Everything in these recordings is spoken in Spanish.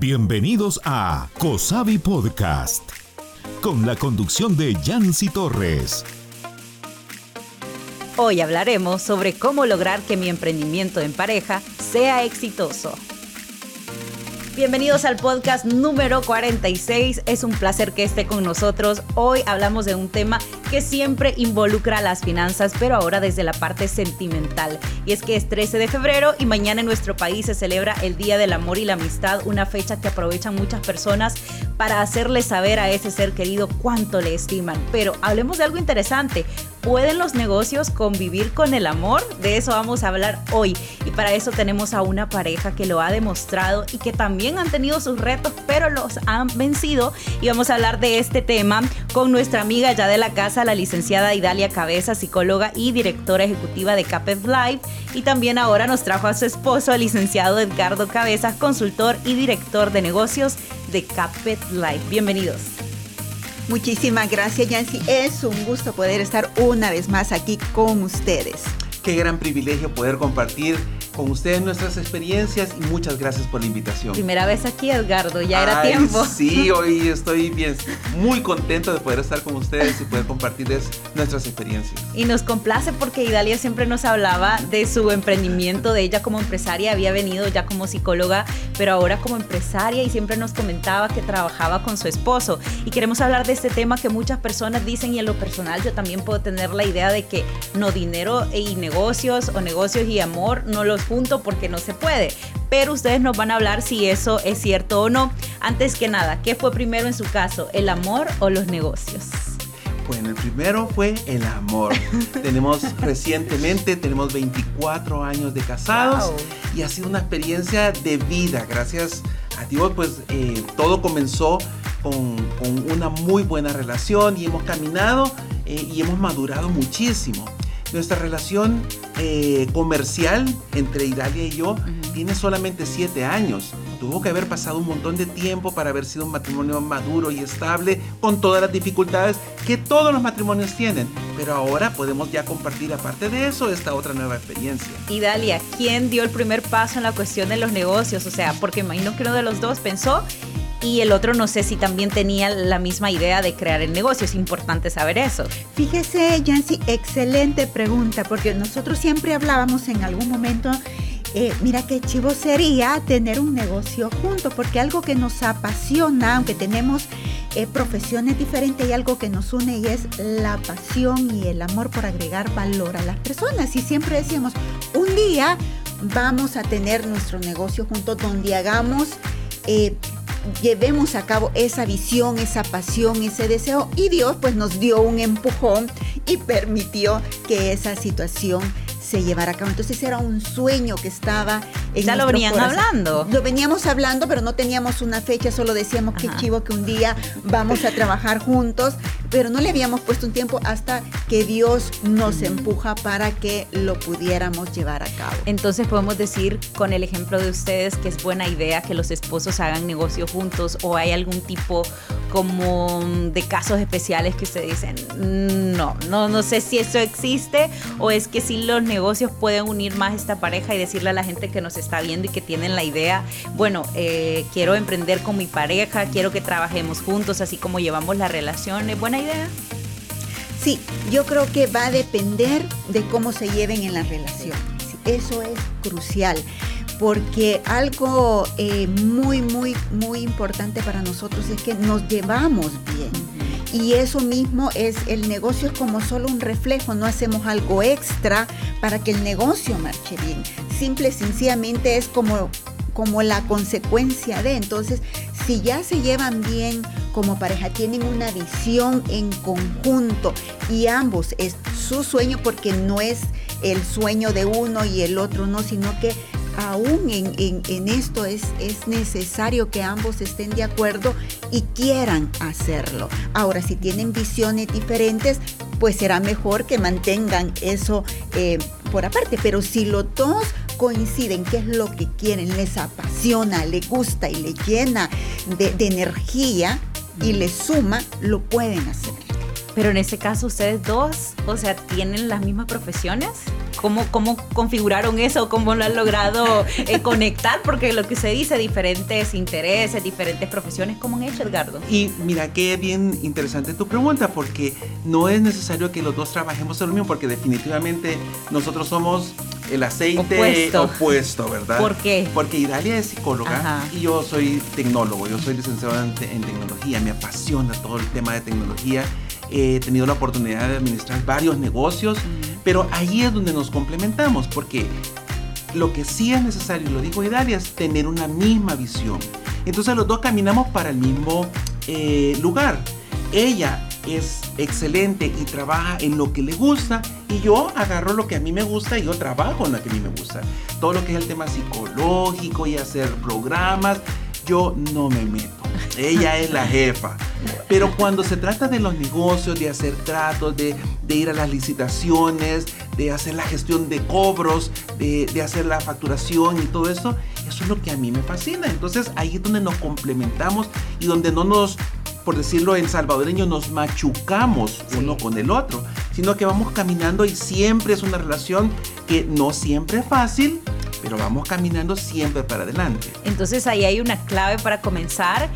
Bienvenidos a Cosavi Podcast, con la conducción de Yancy Torres. Hoy hablaremos sobre cómo lograr que mi emprendimiento en pareja sea exitoso. Bienvenidos al podcast número 46. Es un placer que esté con nosotros. Hoy hablamos de un tema que siempre involucra las finanzas, pero ahora desde la parte sentimental. Y es que es 13 de febrero y mañana en nuestro país se celebra el Día del Amor y la Amistad, una fecha que aprovechan muchas personas para hacerle saber a ese ser querido cuánto le estiman. Pero hablemos de algo interesante. ¿Pueden los negocios convivir con el amor? De eso vamos a hablar hoy. Y para eso tenemos a una pareja que lo ha demostrado y que también han tenido sus retos, pero los han vencido. Y vamos a hablar de este tema con nuestra amiga ya de la casa, la licenciada Idalia Cabeza, psicóloga y directora ejecutiva de Capet Live. Y también ahora nos trajo a su esposo, el licenciado Edgardo Cabeza, consultor y director de negocios de Capet Live. Bienvenidos. Muchísimas gracias, Yancy. Es un gusto poder estar una vez más aquí con ustedes. Qué gran privilegio poder compartir con ustedes nuestras experiencias y muchas gracias por la invitación. Primera vez aquí, Edgardo, ya era tiempo. Sí, hoy estoy bien, muy contento de poder estar con ustedes y poder compartirles nuestras experiencias. Y nos complace porque Idalia siempre nos hablaba de su emprendimiento, de ella como empresaria, había venido ya como psicóloga, pero ahora como empresaria y siempre nos comentaba que trabajaba con su esposo. Y queremos hablar de este tema que muchas personas dicen y en lo personal yo también puedo tener la idea de que no dinero y negocios o negocios y amor no los junto porque no se puede. Pero ustedes nos van a hablar si eso es cierto o no. Antes que nada, ¿qué fue primero en su caso, el amor o los negocios? Bueno, el primero fue el amor. tenemos recientemente, tenemos 24 años de casados y ha sido una experiencia de vida. Gracias a Dios, pues eh, todo comenzó con, con, una muy buena relación y hemos caminado eh, y hemos madurado muchísimo. Nuestra relación eh, comercial entre Idalia y yo tiene solamente siete años. Tuvo que haber pasado un montón de tiempo para haber sido un matrimonio maduro y estable con todas las dificultades que todos los matrimonios tienen. Pero ahora podemos ya compartir aparte de eso esta otra nueva experiencia. Idalia, ¿quién dio el primer paso en la cuestión de los negocios? O sea, porque imagino que uno de los dos pensó y el otro no sé si también tenía la misma idea de crear el negocio. Es importante saber eso. Fíjese, Yancy, excelente pregunta, porque nosotros siempre hablábamos en algún momento. Eh, mira qué chivo sería tener un negocio junto, porque algo que nos apasiona, aunque tenemos eh, profesiones diferentes, y algo que nos une y es la pasión y el amor por agregar valor a las personas. Y siempre decíamos, un día vamos a tener nuestro negocio juntos donde hagamos eh, llevemos a cabo esa visión, esa pasión, ese deseo. Y Dios pues nos dio un empujón y permitió que esa situación se llevara a cabo. Entonces era un sueño que estaba en Ya lo venían hablando. Lo veníamos hablando, pero no teníamos una fecha, solo decíamos que chivo que un día vamos a trabajar juntos, pero no le habíamos puesto un tiempo hasta que Dios nos empuja para que lo pudiéramos llevar a cabo. Entonces podemos decir con el ejemplo de ustedes que es buena idea que los esposos hagan negocio juntos o hay algún tipo como de casos especiales que ustedes dicen, no, no, no sé si eso existe o es que si los negocios pueden unir más esta pareja y decirle a la gente que nos está viendo y que tienen la idea, bueno, eh, quiero emprender con mi pareja, quiero que trabajemos juntos, así como llevamos la relación, ¿es Sí, yo creo que va a depender de cómo se lleven en la relación. Eso es crucial porque algo eh, muy, muy, muy importante para nosotros es que nos llevamos bien. Y eso mismo es, el negocio es como solo un reflejo, no hacemos algo extra para que el negocio marche bien. Simple, sencillamente es como como la consecuencia de. Entonces, si ya se llevan bien como pareja, tienen una visión en conjunto y ambos es su sueño porque no es el sueño de uno y el otro no, sino que aún en, esto es, es necesario que ambos estén de acuerdo y quieran hacerlo. Ahora, si tienen visiones diferentes, pues será mejor que mantengan eso eh, por aparte. Pero si los dos coinciden qué es lo que quieren, les apasiona, les gusta y les llena de, de energía y les suma, lo pueden hacer. Pero en ese caso ustedes dos, o sea, tienen las mismas profesiones. ¿Cómo, cómo configuraron eso? ¿Cómo lo han logrado eh, conectar? Porque lo que se dice, diferentes intereses, diferentes profesiones, ¿cómo han hecho, Edgardo? Y mira, qué bien interesante tu pregunta, porque no es necesario que los dos trabajemos en lo mismo, porque definitivamente nosotros somos el aceite opuesto, ¿verdad? ¿Por qué? Porque Idalia es psicóloga y yo soy tecnólogo, yo soy licenciado en, tecnología, me apasiona todo el tema de tecnología. He tenido la oportunidad de administrar varios negocios, pero ahí es donde nos complementamos, porque lo que sí es necesario, lo dijo Idalia, es tener una misma visión. Entonces los dos caminamos para el mismo eh, lugar. Ella es excelente y trabaja en lo que le gusta y yo agarro lo que a mí me gusta y yo trabajo en lo que a mí me gusta. Todo lo que es el tema psicológico y hacer programas, yo no me meto. Ella es la jefa. Pero cuando se trata de los negocios, de hacer tratos, de, ir a las licitaciones, de hacer la gestión de cobros, de, de hacer la facturación y todo eso, eso es lo que a mí me fascina. Entonces ahí es donde nos complementamos y donde no nos por decirlo en salvadoreño, nos machucamos uno con el otro, sino que vamos caminando y siempre es una relación que no siempre es fácil, pero vamos caminando siempre para adelante. Entonces ahí hay una clave para comenzar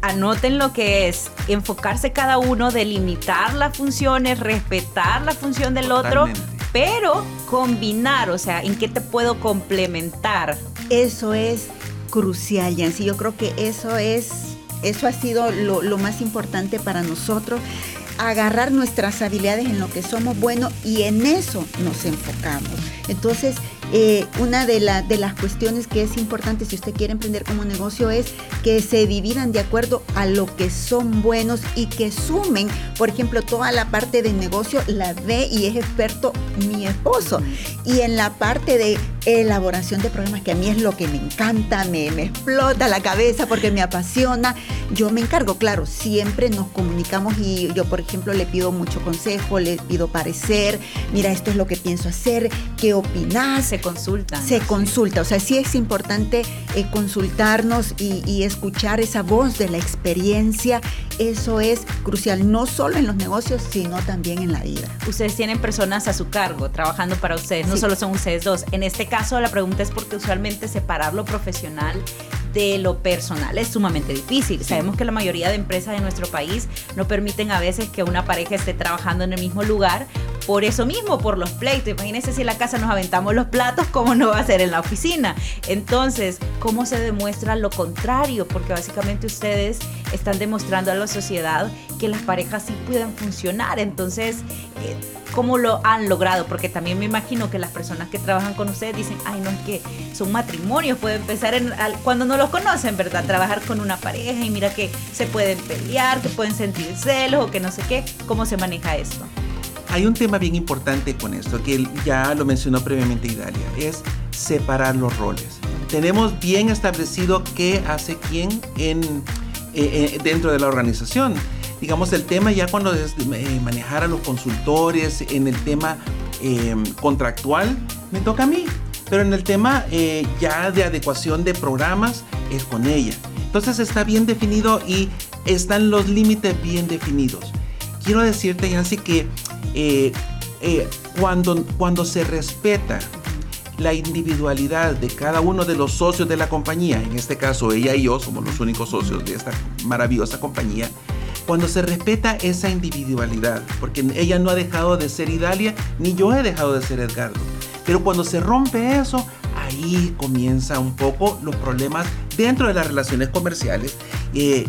anoten lo que es enfocarse cada uno, delimitar las funciones, respetar la función del otro, pero combinar, o sea, en qué te puedo complementar. Eso es crucial, Yancy. Yo creo que eso es eso ha sido lo, más importante para nosotros, agarrar nuestras habilidades en lo que somos buenos y en eso nos enfocamos. Entonces, eh, una de, de las cuestiones que es importante si usted quiere emprender como negocio es que se dividan de acuerdo a lo que son buenos y que sumen, por ejemplo, toda la parte de negocio la ve y es experto mi esposo. Y en la parte de elaboración de programas, que a mí es lo que me encanta, me, me explota la cabeza porque me apasiona, yo me encargo, claro, siempre nos comunicamos y yo, por ejemplo, le pido mucho consejo, le pido parecer, mira, esto es lo que pienso hacer, ¿qué opinas? Se consulta. Se consulta, o sea, sí es importante eh, consultarnos y, escuchar esa voz de la experiencia, eso es crucial, no solo en los negocios, sino también en la vida. Ustedes tienen personas a su cargo trabajando para ustedes, no solo son ustedes dos. En este caso, la pregunta es porque usualmente separar lo profesional de lo personal es sumamente difícil. Sabemos que la mayoría de empresas de nuestro país no permiten a veces que una pareja esté trabajando en el mismo lugar por eso mismo, por los pleitos. Imagínense si en la casa nos aventamos los platos, ¿cómo no va a ser en la oficina? Entonces, ¿cómo se demuestra lo contrario? Porque básicamente ustedes están demostrando a la sociedad que las parejas sí pueden funcionar. Entonces, eh, ¿cómo lo han logrado? Porque también me imagino que las personas que trabajan con ustedes dicen, ay, no, es que son matrimonios, pueden empezar en, cuando no los conocen, ¿verdad? Trabajar con una pareja y mira que se pueden pelear, que pueden sentir celos o que no sé qué. ¿Cómo se maneja esto? Hay un tema bien importante con esto, que ya lo mencionó previamente Idalia, es separar los roles. Tenemos bien establecido qué hace quién en, eh, eh, dentro de la organización. Digamos, el tema ya cuando es eh, manejar a los consultores, en el tema contractual, me toca a mí. Pero en el tema ya de adecuación de programas, es con ella. Entonces está bien definido y están los límites bien definidos. Quiero decirte, Yancy, que eh, eh, cuando, cuando se respeta la individualidad de cada uno de los socios de la compañía, en este caso ella y yo somos los únicos socios de esta maravillosa compañía, cuando se respeta esa individualidad, porque ella no ha dejado de ser Idalia, ni yo he dejado de ser Edgardo, pero cuando se rompe eso, ahí comienza un poco los problemas dentro de las relaciones comerciales eh,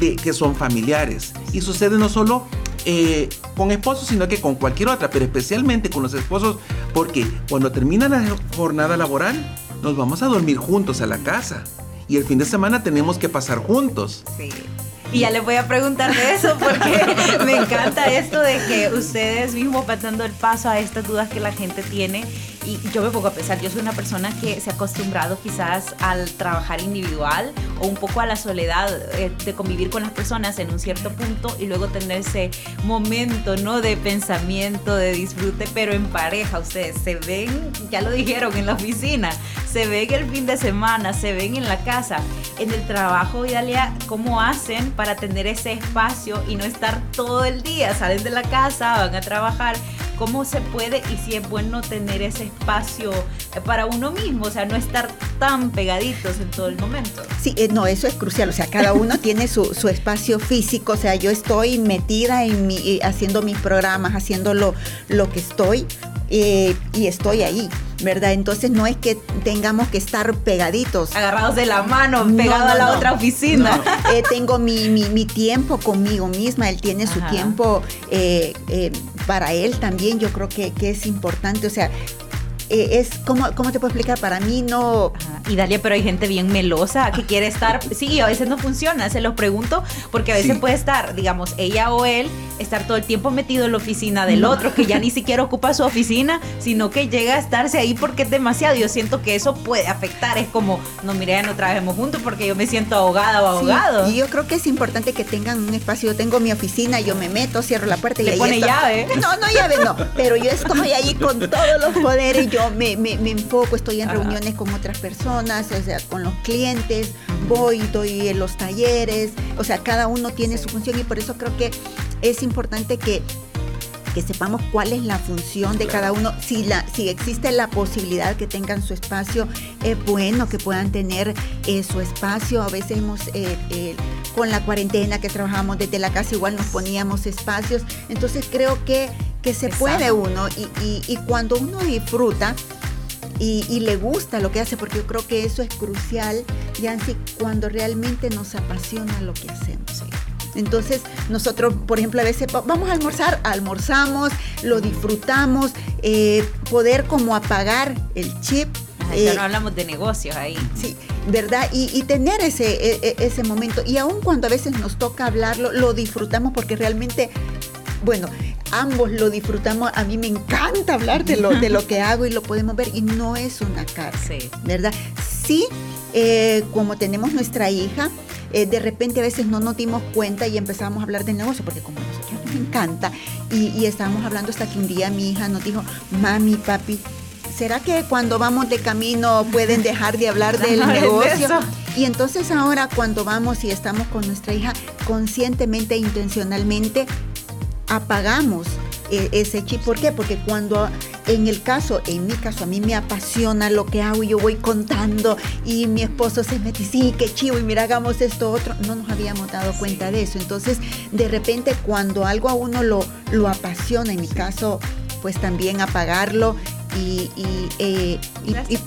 de, que son familiares. Y sucede no solo eh, con esposos, sino que con cualquier otra, pero especialmente con los esposos, porque cuando termina la jornada laboral, nos vamos a dormir juntos a la casa. Y el fin de semana tenemos que pasar juntos. Sí. Y ya les voy a preguntar de eso porque me encanta esto de que ustedes mismos van el paso a estas dudas que la gente tiene y yo me pongo a pensar, yo soy una persona que se ha acostumbrado quizás al trabajar individual o un poco a la soledad eh, de convivir con las personas en un cierto punto y luego tener ese momento, ¿no? De pensamiento, de disfrute, pero en pareja. Ustedes se ven, ya lo dijeron, en la oficina, se ven el fin de semana, se ven en la casa, en el trabajo, Idalia, ¿cómo hacen para tener ese espacio y no estar todo el día? Salen de la casa, van a trabajar cómo se puede y si es bueno tener ese espacio para uno mismo, o sea, no estar tan pegaditos en todo el momento. Sí, eh, no, eso es crucial, o sea, cada uno tiene su, espacio físico, o sea, yo estoy metida en mi, eh, haciendo mis programas, haciendo lo, lo que estoy eh, y estoy ahí. ¿Verdad? Entonces no es que tengamos que estar pegaditos. Agarrados de la mano, pegados a la otra oficina. Eh, tengo mi, mi, tiempo conmigo misma, él tiene su tiempo eh, eh, para él también, yo creo que, que es importante, o sea, eh, es, ¿cómo, ¿cómo te puedo explicar? Para mí no... Y Dalia, pero hay gente bien melosa que quiere estar, sí, a veces no funciona, se lo pregunto, porque a veces puede estar, digamos, ella o él, estar todo el tiempo metido en la oficina del otro, que ya ni siquiera ocupa su oficina, sino que llega a estarse ahí porque es demasiado. Yo siento que eso puede afectar, es como, no, mire, ya no trabajemos juntos porque yo me siento ahogada o ahogado. y yo creo que es importante que tengan un espacio, yo tengo mi oficina, yo me meto, cierro la puerta y Le ahí pone llave. No, no llave, no, pero yo estoy ahí con todos los poderes yo me, enfoco, estoy en reuniones con otras personas, o sea, con los clientes, voy, doy en los talleres, o sea, cada uno tiene su función y por eso creo que es importante que que sepamos cuál es la función de cada uno. Si, la, si existe la posibilidad que tengan su espacio, es bueno que puedan tener eh, su espacio. A veces hemos, eh, eh, con la cuarentena que trabajamos desde la casa, igual nos poníamos espacios. Entonces creo que que se puede uno y, cuando uno disfruta y, le gusta lo que hace, porque yo creo que eso es crucial, Yancy, cuando realmente nos apasiona lo que hacemos. Entonces, nosotros, por ejemplo, a veces vamos a almorzar, almorzamos, lo disfrutamos, eh, poder como apagar el chip. ya no eh, hablamos de negocios ahí. Sí, ¿verdad? Y, tener ese, e, e, ese momento. Y aun cuando a veces nos toca hablarlo, lo disfrutamos porque realmente bueno, ambos lo disfrutamos. A mí me encanta hablar de lo, de lo que hago y lo podemos ver y no es una cárcel, ¿verdad? Sí, eh, como tenemos nuestra hija, eh, de repente a veces no nos dimos cuenta y empezamos a hablar de negocio, porque como a nosotros nos encanta, y, y estábamos hablando hasta que un día mi hija nos dijo, mami, papi, ¿será que cuando vamos de camino pueden dejar de hablar del negocio? Y entonces ahora cuando vamos y estamos con nuestra hija, conscientemente e intencionalmente apagamos eh, ese chip. ¿Por qué? Porque cuando en el caso, en mi caso, a mí me apasiona lo que hago y yo voy contando y mi esposo se mete, sí, qué chivo y mira, hagamos esto otro, no nos habíamos dado cuenta de eso. Entonces, de repente, cuando algo a uno lo, lo apasiona, en mi caso, pues también apagarlo y, eh,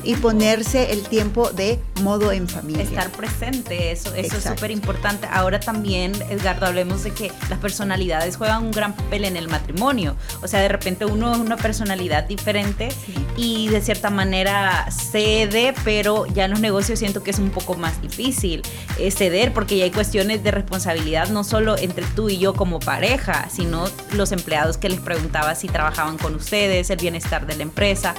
y, ponerse el tiempo de modo en familia. Estar presente, eso, eso es súper importante. Ahora también, Edgardo, hablemos de que las personalidades juegan un gran papel en el matrimonio. O sea, de repente uno es una personalidad diferente y de cierta manera cede, pero ya en los negocios siento que es un poco más difícil eh, ceder porque ya hay cuestiones de responsabilidad no solo entre tú y yo como pareja, sino los empleados que les preguntaba si trabajaban con ustedes, el bienestar de la empresa. cabeza.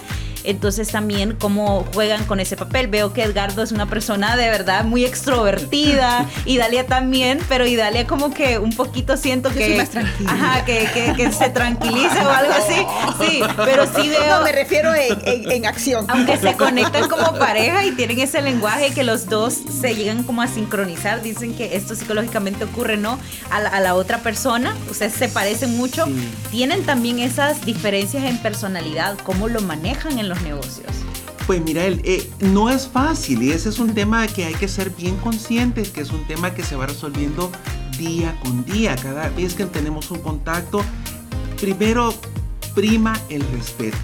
Entonces también cómo juegan con ese papel. Veo que Edgardo es una persona de verdad muy extrovertida y Dalia también, pero y Dalia como que un poquito siento que, ajá, que, que, se tranquilice o algo así. Sí, pero sí veo... No, me refiero en, acción. Aunque se conectan como pareja y tienen ese lenguaje que los dos se llegan como a sincronizar, dicen que esto psicológicamente ocurre, ¿no? A la, otra persona, ustedes se parecen mucho, tienen también esas diferencias en personalidad, cómo lo manejan en los negocios? Pues mira, eh, no es fácil y ese es un tema que hay que ser bien conscientes, que es un tema que se va resolviendo día con día. Cada vez que tenemos un contacto, primero prima el respeto.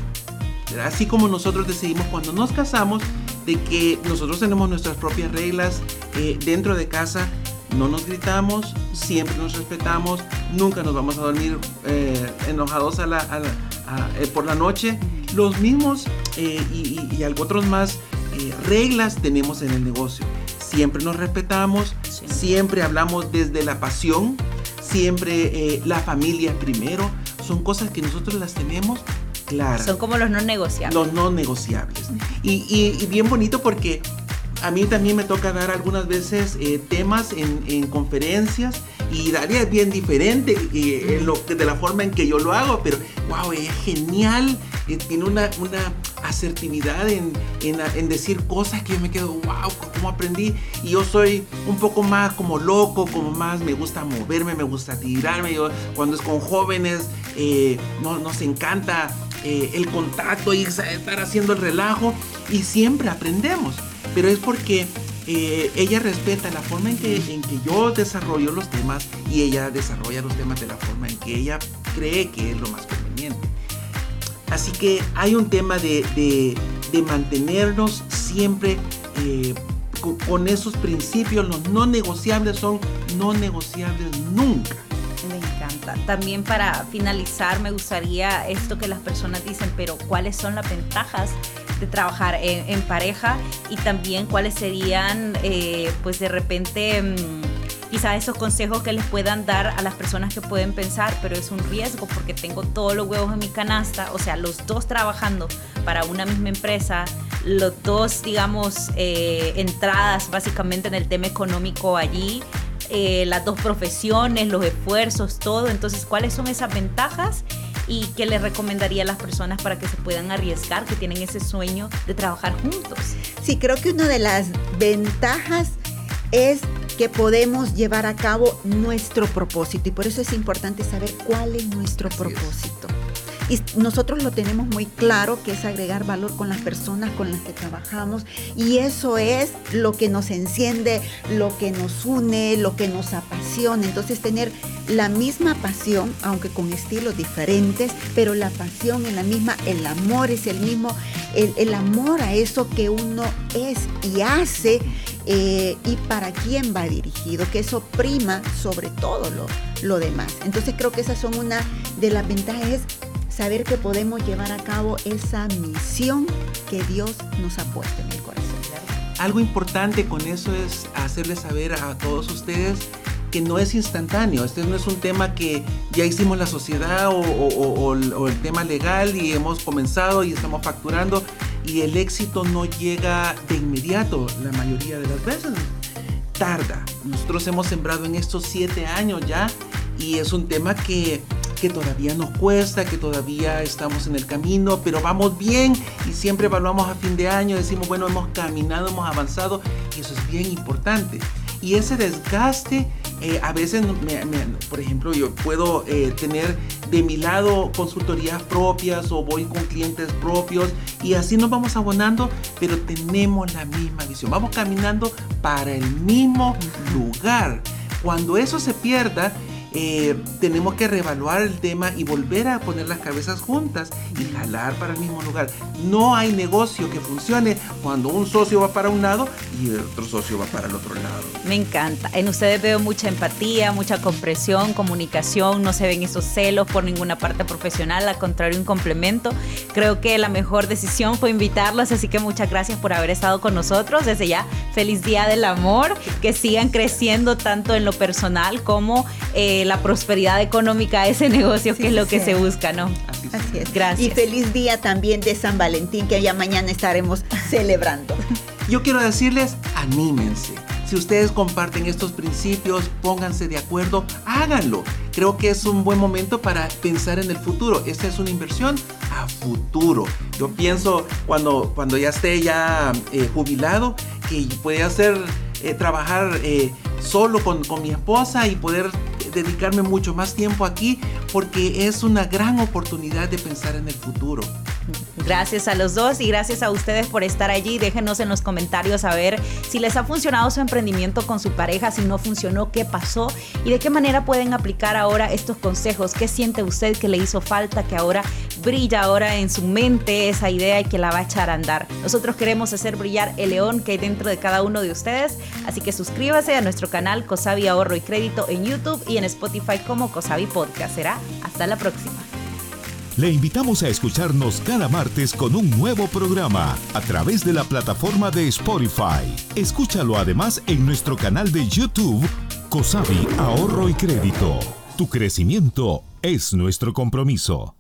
Así como nosotros decidimos cuando nos casamos de que nosotros tenemos nuestras propias reglas eh, dentro de casa, no nos gritamos, siempre nos respetamos, nunca nos vamos a dormir eh, enojados a la, por la noche los mismos eh, y, algo otros más eh, reglas tenemos en el negocio. Siempre nos respetamos, siempre hablamos desde la pasión, siempre eh, la familia primero. Son cosas que nosotros las tenemos claras. Son como los no negociables. Los no negociables. Y, y bien bonito porque a mí también me toca dar algunas veces eh, temas en, conferencias y daría bien diferente eh, de la forma en que yo lo hago, pero wow, es genial, eh, tiene una, una asertividad en, en, decir cosas que yo me quedo, wow, cómo aprendí. Y yo soy un poco más como loco, como más me gusta moverme, me gusta tirarme. Cuando es con jóvenes, no, nos encanta el contacto y estar haciendo el relajo y siempre aprendemos pero es porque eh, ella respeta la forma en que, en que yo desarrollo los temas y ella desarrolla los temas de la forma en que ella cree que es lo más conveniente. Así que hay un tema de, mantenernos siempre eh, con, esos principios. Los no negociables son no negociables nunca. Me encanta. También para finalizar me gustaría esto que las personas dicen, pero ¿cuáles son las ventajas de trabajar en, pareja y también cuáles serían, eh, pues de repente, mm, quizá esos consejos que les puedan dar a las personas que pueden pensar, pero es un riesgo porque tengo todos los huevos en mi canasta, o sea, los dos trabajando para una misma empresa, los dos, digamos, eh, entradas básicamente en el tema económico allí. Eh, las dos profesiones, los esfuerzos, todo. Entonces, ¿cuáles son esas ventajas y qué le recomendaría a las personas para que se puedan arriesgar, que tienen ese sueño de trabajar juntos. Sí, creo que una de las ventajas es que podemos llevar a cabo nuestro propósito y por eso es importante saber cuál es nuestro propósito. Y nosotros lo tenemos muy claro, que es agregar valor con las personas con las que trabajamos. Y eso es lo que nos enciende, lo que nos une, lo que nos apasiona. Entonces tener la misma pasión, aunque con estilos diferentes, pero la pasión es la misma, el amor es el mismo, el, amor a eso que uno es y hace. Eh, y para quién va dirigido, que eso prima sobre todo lo, lo demás. Entonces creo que esas son una de las ventajas saber que podemos llevar a cabo esa misión que Dios nos ha puesto en el corazón. Algo importante con eso es hacerles saber a todos ustedes que no es instantáneo. Este no es un tema que ya hicimos la sociedad o, el tema legal y hemos comenzado y estamos facturando y el éxito no llega de inmediato la mayoría de las veces. Tarda. Nosotros hemos sembrado en estos siete años ya y es un tema que que todavía nos cuesta, que todavía estamos en el camino, pero vamos bien y siempre evaluamos a fin de año, decimos, bueno, hemos caminado, hemos avanzado y eso es bien importante. Y ese desgaste, eh, a veces, por ejemplo, yo puedo eh, tener de mi lado consultorías propias o voy con clientes propios y así nos vamos abonando, pero tenemos la misma visión, vamos caminando para el mismo lugar. Cuando eso se pierda, eh, tenemos que reevaluar el tema y volver a poner las cabezas juntas y jalar para el mismo lugar. No hay negocio que funcione cuando un socio va para un lado y el otro socio va para el otro lado. Me encanta. En ustedes veo mucha empatía, mucha compresión, comunicación, no se ven esos celos por ninguna parte profesional, al contrario, un complemento. Creo que la mejor decisión fue invitarlos, así que muchas gracias por haber estado con nosotros. Desde ya, feliz Día del Amor, que sigan creciendo tanto en lo personal como... Eh, la prosperidad económica ese negocio que es lo que se busca, ¿no? Así es. Gracias. Y feliz día también de San Valentín que ya mañana estaremos celebrando. Yo quiero decirles, anímense. Si ustedes comparten estos principios, pónganse de acuerdo, háganlo. Creo que es un buen momento para pensar en el futuro. Esta es una inversión a futuro. Yo pienso cuando, cuando ya esté ya eh, jubilado que puede hacer eh, trabajar eh, solo con, con mi esposa y poder dedicarme mucho más tiempo aquí porque es una gran oportunidad de pensar en el futuro. Gracias a los dos y gracias a ustedes por estar allí. Déjenos en los comentarios a ver si les ha funcionado su emprendimiento con su pareja, si no funcionó, qué pasó y de qué manera pueden aplicar ahora estos consejos. ¿Qué siente usted que le hizo falta, que ahora brilla ahora en su mente esa idea y que la va a echar a andar? Nosotros queremos hacer brillar el león que hay dentro de cada uno de ustedes, así que suscríbase a nuestro canal Cosavi Ahorro y Crédito en YouTube y en Spotify como Cosavi Podcast. Será hasta la próxima. Le invitamos a escucharnos cada martes con un nuevo programa a través de la plataforma de Spotify. Escúchalo además en nuestro canal de YouTube, Cosavi Ahorro y Crédito. Tu crecimiento es nuestro compromiso.